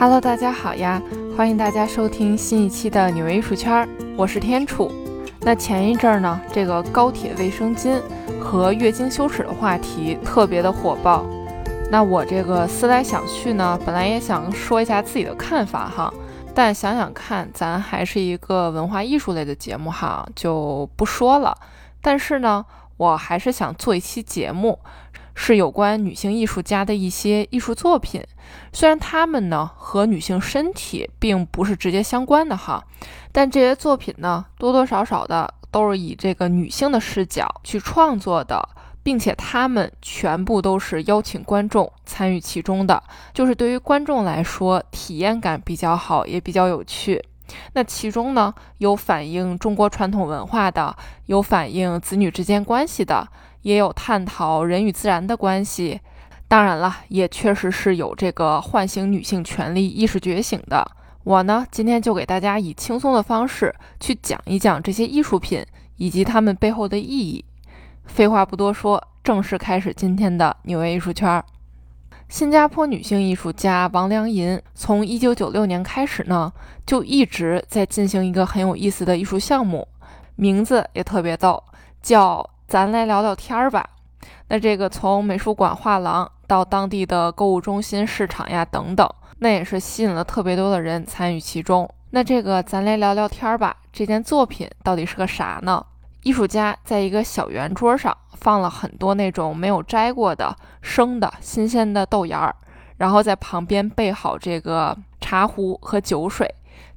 Hello，大家好呀！欢迎大家收听新一期的纽约艺术圈，我是天楚。那前一阵儿呢，这个高铁卫生巾和月经羞耻的话题特别的火爆。那我这个思来想去呢，本来也想说一下自己的看法哈，但想想看，咱还是一个文化艺术类的节目哈，就不说了。但是呢，我还是想做一期节目。是有关女性艺术家的一些艺术作品，虽然他们呢和女性身体并不是直接相关的哈，但这些作品呢多多少少的都是以这个女性的视角去创作的，并且他们全部都是邀请观众参与其中的，就是对于观众来说体验感比较好，也比较有趣。那其中呢有反映中国传统文化的，有反映子女之间关系的。也有探讨人与自然的关系，当然了，也确实是有这个唤醒女性权利意识觉醒的。我呢，今天就给大家以轻松的方式去讲一讲这些艺术品以及它们背后的意义。废话不多说，正式开始今天的纽约艺术圈。新加坡女性艺术家王良银从1996年开始呢，就一直在进行一个很有意思的艺术项目，名字也特别逗，叫。咱来聊聊天儿吧。那这个从美术馆、画廊到当地的购物中心、市场呀等等，那也是吸引了特别多的人参与其中。那这个咱来聊聊天儿吧，这件作品到底是个啥呢？艺术家在一个小圆桌上放了很多那种没有摘过的生的新鲜的豆芽儿，然后在旁边备好这个茶壶和酒水，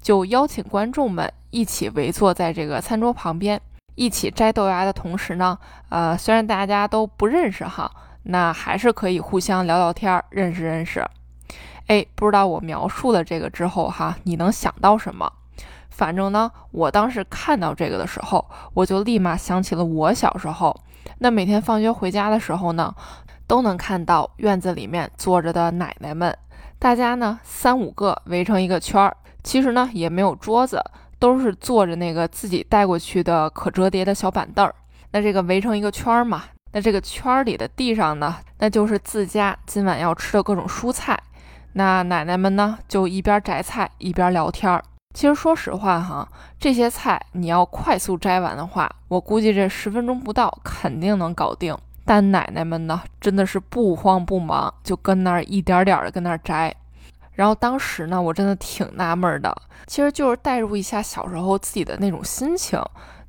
就邀请观众们一起围坐在这个餐桌旁边。一起摘豆芽的同时呢，呃，虽然大家都不认识哈，那还是可以互相聊聊天，认识认识。哎，不知道我描述了这个之后哈，你能想到什么？反正呢，我当时看到这个的时候，我就立马想起了我小时候。那每天放学回家的时候呢，都能看到院子里面坐着的奶奶们，大家呢三五个围成一个圈儿，其实呢也没有桌子。都是坐着那个自己带过去的可折叠的小板凳儿，那这个围成一个圈儿嘛，那这个圈儿里的地上呢，那就是自家今晚要吃的各种蔬菜。那奶奶们呢，就一边摘菜一边聊天儿。其实说实话哈，这些菜你要快速摘完的话，我估计这十分钟不到肯定能搞定。但奶奶们呢，真的是不慌不忙，就跟那儿一点点的跟那儿摘。然后当时呢，我真的挺纳闷的，其实就是代入一下小时候自己的那种心情。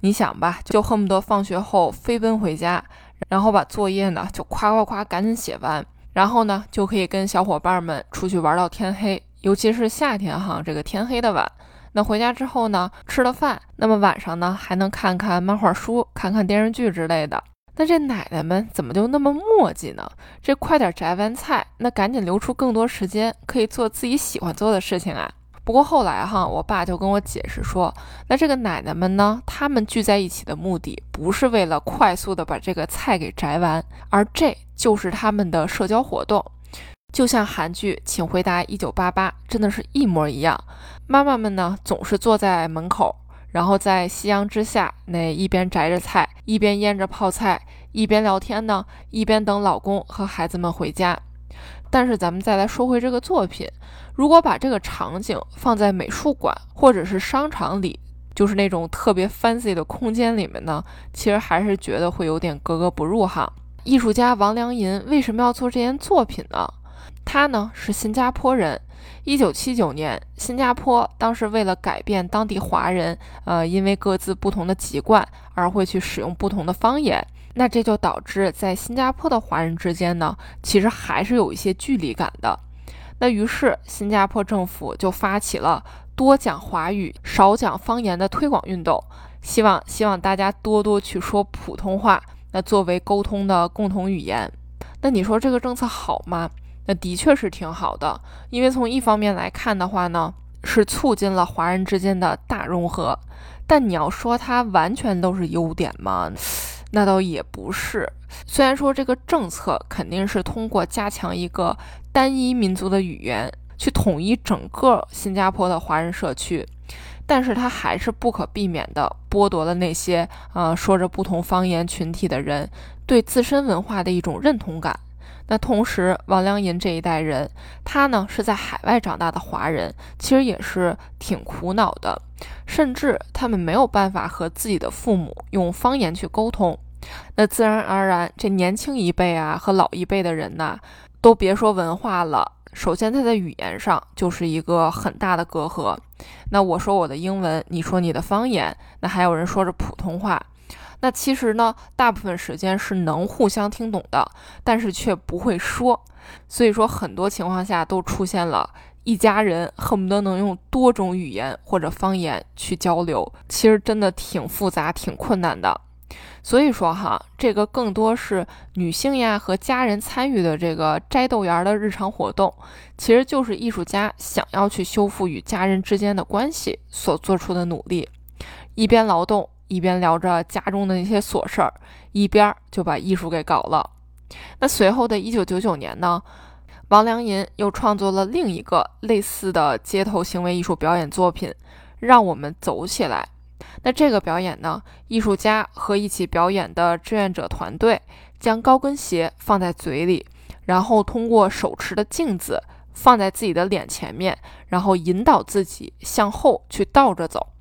你想吧，就恨不得放学后飞奔回家，然后把作业呢就夸夸夸赶紧写完，然后呢就可以跟小伙伴们出去玩到天黑。尤其是夏天哈，这个天黑的晚。那回家之后呢，吃了饭，那么晚上呢还能看看漫画书、看看电视剧之类的。那这奶奶们怎么就那么磨叽呢？这快点摘完菜，那赶紧留出更多时间，可以做自己喜欢做的事情啊。不过后来哈，我爸就跟我解释说，那这个奶奶们呢，他们聚在一起的目的不是为了快速的把这个菜给摘完，而这就是他们的社交活动，就像韩剧《请回答一九八八》真的是一模一样。妈妈们呢，总是坐在门口。然后在夕阳之下，那一边摘着菜，一边腌着泡菜，一边聊天呢，一边等老公和孩子们回家。但是咱们再来说回这个作品，如果把这个场景放在美术馆或者是商场里，就是那种特别 fancy 的空间里面呢，其实还是觉得会有点格格不入哈。艺术家王良银为什么要做这件作品呢？他呢是新加坡人。一九七九年，新加坡当时为了改变当地华人，呃，因为各自不同的籍贯而会去使用不同的方言，那这就导致在新加坡的华人之间呢，其实还是有一些距离感的。那于是新加坡政府就发起了多讲华语、少讲方言的推广运动，希望希望大家多多去说普通话，那作为沟通的共同语言。那你说这个政策好吗？那的确是挺好的，因为从一方面来看的话呢，是促进了华人之间的大融合。但你要说它完全都是优点吗？那倒也不是。虽然说这个政策肯定是通过加强一个单一民族的语言，去统一整个新加坡的华人社区，但是它还是不可避免的剥夺了那些呃说着不同方言群体的人对自身文化的一种认同感。那同时，王良银这一代人，他呢是在海外长大的华人，其实也是挺苦恼的，甚至他们没有办法和自己的父母用方言去沟通。那自然而然，这年轻一辈啊和老一辈的人呐，都别说文化了，首先他在语言上就是一个很大的隔阂。那我说我的英文，你说你的方言，那还有人说着普通话。那其实呢，大部分时间是能互相听懂的，但是却不会说。所以说，很多情况下都出现了一家人恨不得能用多种语言或者方言去交流，其实真的挺复杂、挺困难的。所以说哈，这个更多是女性呀和家人参与的这个摘豆芽的日常活动，其实就是艺术家想要去修复与家人之间的关系所做出的努力，一边劳动。一边聊着家中的那些琐事儿，一边就把艺术给搞了。那随后的一九九九年呢，王良银又创作了另一个类似的街头行为艺术表演作品《让我们走起来》。那这个表演呢，艺术家和一起表演的志愿者团队将高跟鞋放在嘴里，然后通过手持的镜子放在自己的脸前面，然后引导自己向后去倒着走。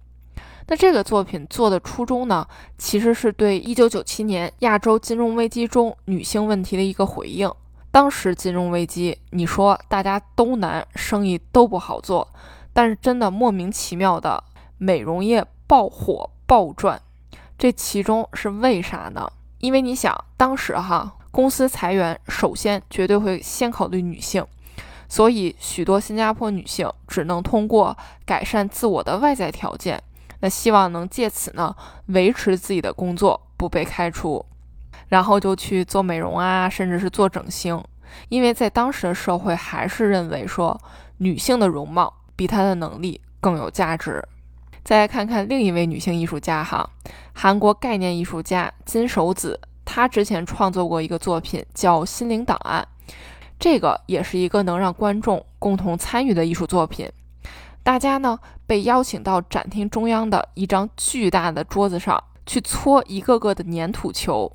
那这个作品做的初衷呢，其实是对1997年亚洲金融危机中女性问题的一个回应。当时金融危机，你说大家都难，生意都不好做，但是真的莫名其妙的美容业爆火暴赚，这其中是为啥呢？因为你想，当时哈公司裁员，首先绝对会先考虑女性，所以许多新加坡女性只能通过改善自我的外在条件。那希望能借此呢维持自己的工作不被开除，然后就去做美容啊，甚至是做整形，因为在当时的社会还是认为说女性的容貌比她的能力更有价值。再来看看另一位女性艺术家哈，韩国概念艺术家金守子，她之前创作过一个作品叫《心灵档案》，这个也是一个能让观众共同参与的艺术作品。大家呢被邀请到展厅中央的一张巨大的桌子上去搓一个个的粘土球。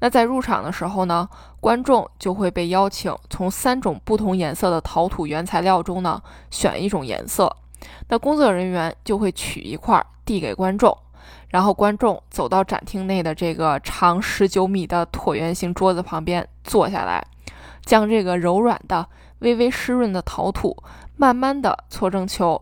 那在入场的时候呢，观众就会被邀请从三种不同颜色的陶土原材料中呢选一种颜色。那工作人员就会取一块递给观众，然后观众走到展厅内的这个长十九米的椭圆形桌子旁边坐下来，将这个柔软的、微微湿润的陶土。慢慢的搓成球，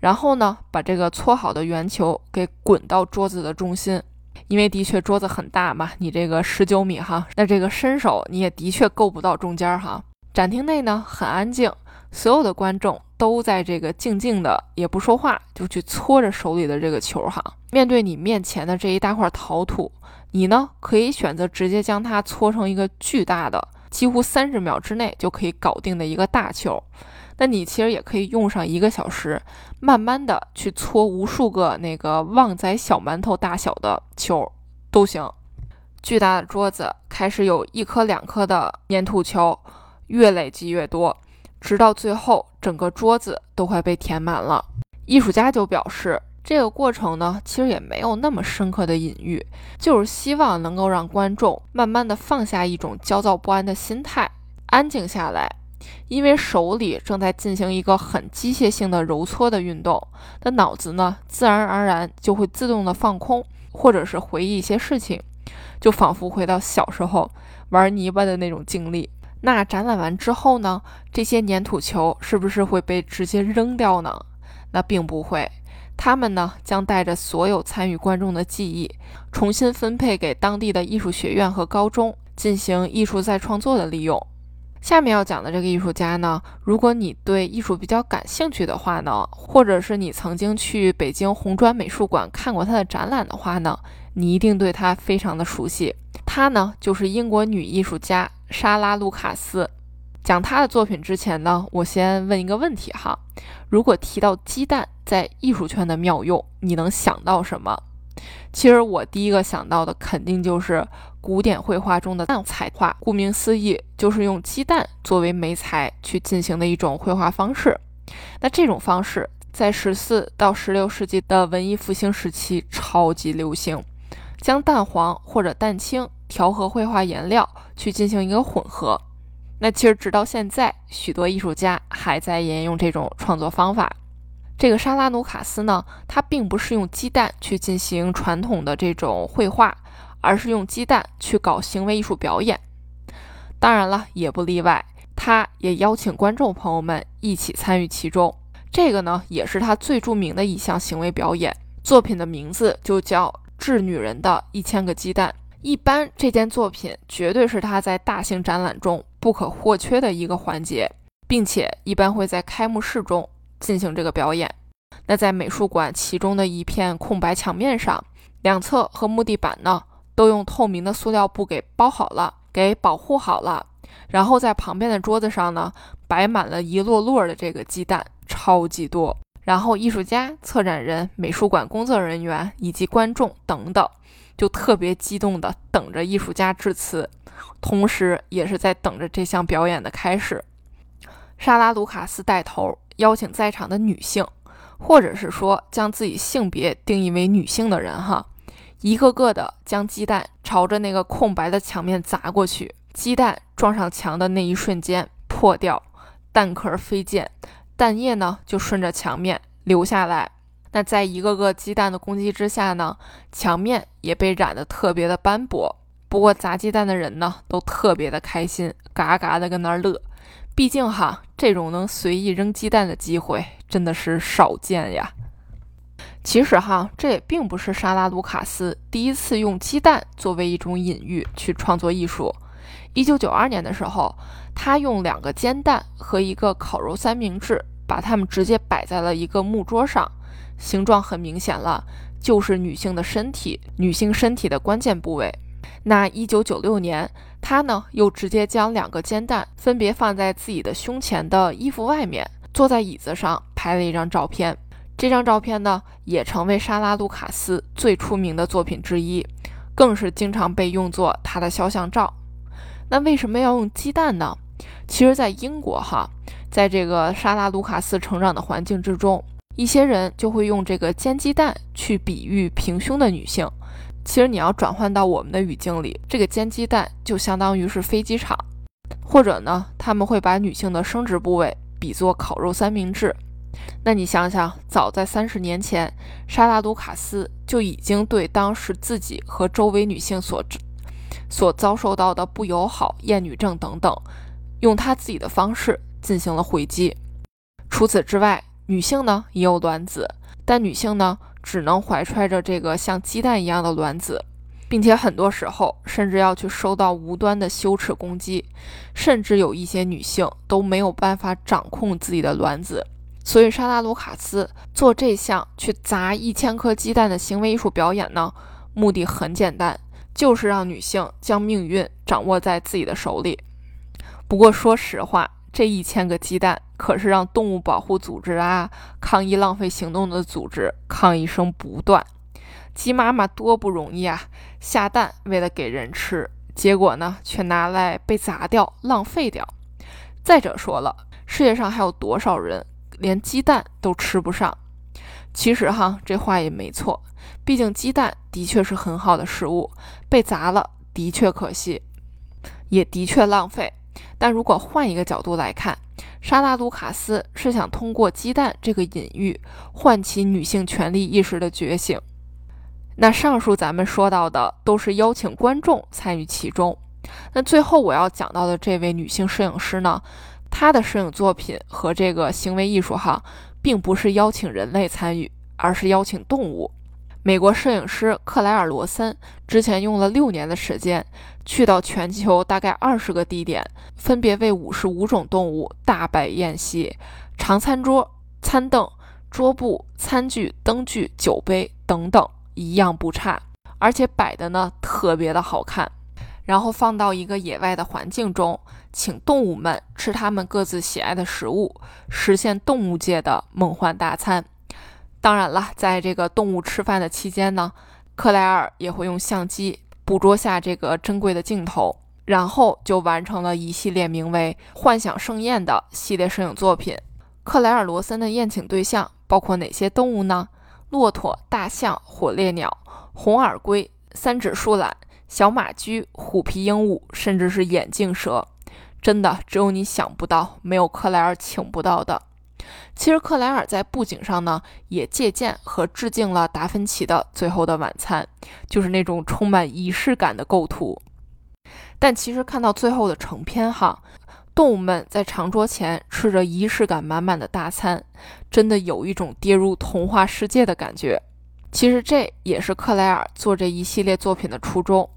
然后呢，把这个搓好的圆球给滚到桌子的中心，因为的确桌子很大嘛，你这个十九米哈，那这个伸手你也的确够不到中间哈。展厅内呢很安静，所有的观众都在这个静静的也不说话，就去搓着手里的这个球哈。面对你面前的这一大块陶土，你呢可以选择直接将它搓成一个巨大的，几乎三十秒之内就可以搞定的一个大球。那你其实也可以用上一个小时，慢慢的去搓无数个那个旺仔小馒头大小的球都行。巨大的桌子开始有一颗两颗的粘土球，越累积越多，直到最后整个桌子都快被填满了。艺术家就表示，这个过程呢，其实也没有那么深刻的隐喻，就是希望能够让观众慢慢的放下一种焦躁不安的心态，安静下来。因为手里正在进行一个很机械性的揉搓的运动，那脑子呢，自然而然就会自动的放空，或者是回忆一些事情，就仿佛回到小时候玩泥巴的那种经历。那展览完之后呢，这些粘土球是不是会被直接扔掉呢？那并不会，他们呢将带着所有参与观众的记忆，重新分配给当地的艺术学院和高中，进行艺术再创作的利用。下面要讲的这个艺术家呢，如果你对艺术比较感兴趣的话呢，或者是你曾经去北京红砖美术馆看过他的展览的话呢，你一定对他非常的熟悉。他呢，就是英国女艺术家莎拉·卢卡斯。讲她的作品之前呢，我先问一个问题哈：如果提到鸡蛋在艺术圈的妙用，你能想到什么？其实我第一个想到的肯定就是古典绘画中的蛋彩画，顾名思义，就是用鸡蛋作为媒材去进行的一种绘画方式。那这种方式在十四到十六世纪的文艺复兴时期超级流行，将蛋黄或者蛋清调和绘画颜料去进行一个混合。那其实直到现在，许多艺术家还在沿用这种创作方法。这个沙拉努卡斯呢，他并不是用鸡蛋去进行传统的这种绘画，而是用鸡蛋去搞行为艺术表演。当然了，也不例外，他也邀请观众朋友们一起参与其中。这个呢，也是他最著名的一项行为表演。作品的名字就叫《致女人的一千个鸡蛋》。一般这件作品绝对是他在大型展览中不可或缺的一个环节，并且一般会在开幕式中。进行这个表演。那在美术馆其中的一片空白墙面上，两侧和木地板呢，都用透明的塑料布给包好了，给保护好了。然后在旁边的桌子上呢，摆满了一摞摞的这个鸡蛋，超级多。然后艺术家、策展人、美术馆工作人员以及观众等等，就特别激动地等着艺术家致辞，同时也是在等着这项表演的开始。莎拉·卢卡斯带头。邀请在场的女性，或者是说将自己性别定义为女性的人，哈，一个个的将鸡蛋朝着那个空白的墙面砸过去。鸡蛋撞上墙的那一瞬间破掉，蛋壳飞溅，蛋液呢就顺着墙面流下来。那在一个个鸡蛋的攻击之下呢，墙面也被染得特别的斑驳。不过砸鸡蛋的人呢都特别的开心，嘎嘎的跟那儿乐。毕竟哈，这种能随意扔鸡蛋的机会真的是少见呀。其实哈，这也并不是莎拉·卢卡斯第一次用鸡蛋作为一种隐喻去创作艺术。一九九二年的时候，他用两个煎蛋和一个烤肉三明治，把它们直接摆在了一个木桌上，形状很明显了，就是女性的身体，女性身体的关键部位。那一九九六年。他呢，又直接将两个煎蛋分别放在自己的胸前的衣服外面，坐在椅子上拍了一张照片。这张照片呢，也成为莎拉·卢卡斯最出名的作品之一，更是经常被用作他的肖像照。那为什么要用鸡蛋呢？其实，在英国哈，在这个莎拉·卢卡斯成长的环境之中，一些人就会用这个煎鸡蛋去比喻平胸的女性。其实你要转换到我们的语境里，这个煎鸡蛋就相当于是飞机场，或者呢，他们会把女性的生殖部位比作烤肉三明治。那你想想，早在三十年前，莎拉·卢卡斯就已经对当时自己和周围女性所所遭受到的不友好、厌女症等等，用他自己的方式进行了回击。除此之外，女性呢也有卵子，但女性呢？只能怀揣着这个像鸡蛋一样的卵子，并且很多时候甚至要去受到无端的羞耻攻击，甚至有一些女性都没有办法掌控自己的卵子。所以，莎拉·卢卡斯做这项去砸一千颗鸡蛋的行为艺术表演呢，目的很简单，就是让女性将命运掌握在自己的手里。不过，说实话。这一千个鸡蛋可是让动物保护组织啊、抗议浪费行动的组织抗议声不断。鸡妈妈多不容易啊，下蛋为了给人吃，结果呢却拿来被砸掉、浪费掉。再者说了，世界上还有多少人连鸡蛋都吃不上？其实哈，这话也没错，毕竟鸡蛋的确是很好的食物，被砸了的确可惜，也的确浪费。但如果换一个角度来看，莎拉·卢卡斯是想通过鸡蛋这个隐喻，唤起女性权利意识的觉醒。那上述咱们说到的都是邀请观众参与其中。那最后我要讲到的这位女性摄影师呢，他的摄影作品和这个行为艺术哈，并不是邀请人类参与，而是邀请动物。美国摄影师克莱尔·罗森之前用了六年的时间，去到全球大概二十个地点，分别为五十五种动物大摆宴席，长餐桌、餐凳、桌布、餐具、灯具、酒杯等等，一样不差，而且摆的呢特别的好看。然后放到一个野外的环境中，请动物们吃它们各自喜爱的食物，实现动物界的梦幻大餐。当然了，在这个动物吃饭的期间呢，克莱尔也会用相机捕捉下这个珍贵的镜头，然后就完成了一系列名为《幻想盛宴》的系列摄影作品。克莱尔·罗森的宴请对象包括哪些动物呢？骆驼、大象、火烈鸟、红耳龟、三指树懒、小马驹、虎皮鹦鹉，甚至是眼镜蛇。真的只有你想不到，没有克莱尔请不到的。其实克莱尔在布景上呢，也借鉴和致敬了达芬奇的《最后的晚餐》，就是那种充满仪式感的构图。但其实看到最后的成片哈，动物们在长桌前吃着仪式感满满的大餐，真的有一种跌入童话世界的感觉。其实这也是克莱尔做这一系列作品的初衷。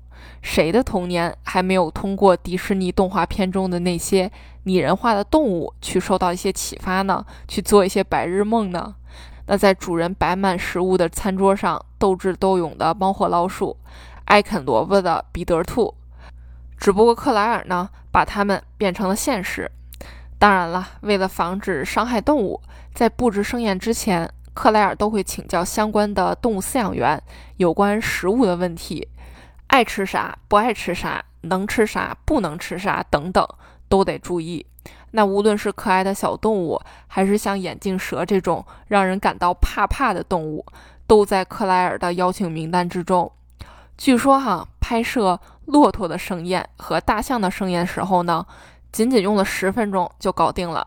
谁的童年还没有通过迪士尼动画片中的那些拟人化的动物去受到一些启发呢？去做一些白日梦呢？那在主人摆满食物的餐桌上斗智斗勇的猫和老鼠，爱啃萝卜的彼得兔，只不过克莱尔呢，把它们变成了现实。当然了，为了防止伤害动物，在布置盛宴之前，克莱尔都会请教相关的动物饲养员有关食物的问题。爱吃啥，不爱吃啥，能吃啥，不能吃啥，等等，都得注意。那无论是可爱的小动物，还是像眼镜蛇这种让人感到怕怕的动物，都在克莱尔的邀请名单之中。据说哈，拍摄骆驼的盛宴和大象的盛宴时候呢，仅仅用了十分钟就搞定了，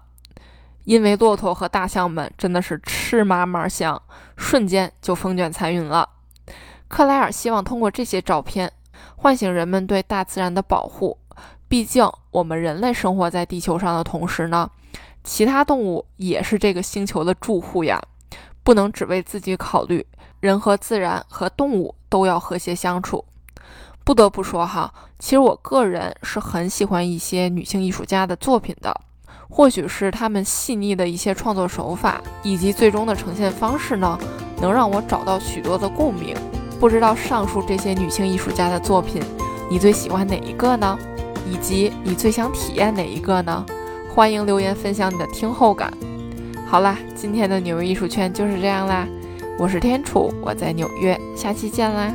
因为骆驼和大象们真的是吃嘛嘛香，瞬间就风卷残云了。克莱尔希望通过这些照片，唤醒人们对大自然的保护。毕竟，我们人类生活在地球上的同时呢，其他动物也是这个星球的住户呀，不能只为自己考虑。人和自然和动物都要和谐相处。不得不说哈，其实我个人是很喜欢一些女性艺术家的作品的，或许是她们细腻的一些创作手法以及最终的呈现方式呢，能让我找到许多的共鸣。不知道上述这些女性艺术家的作品，你最喜欢哪一个呢？以及你最想体验哪一个呢？欢迎留言分享你的听后感。好啦，今天的纽约艺术圈就是这样啦。我是天楚，我在纽约，下期见啦。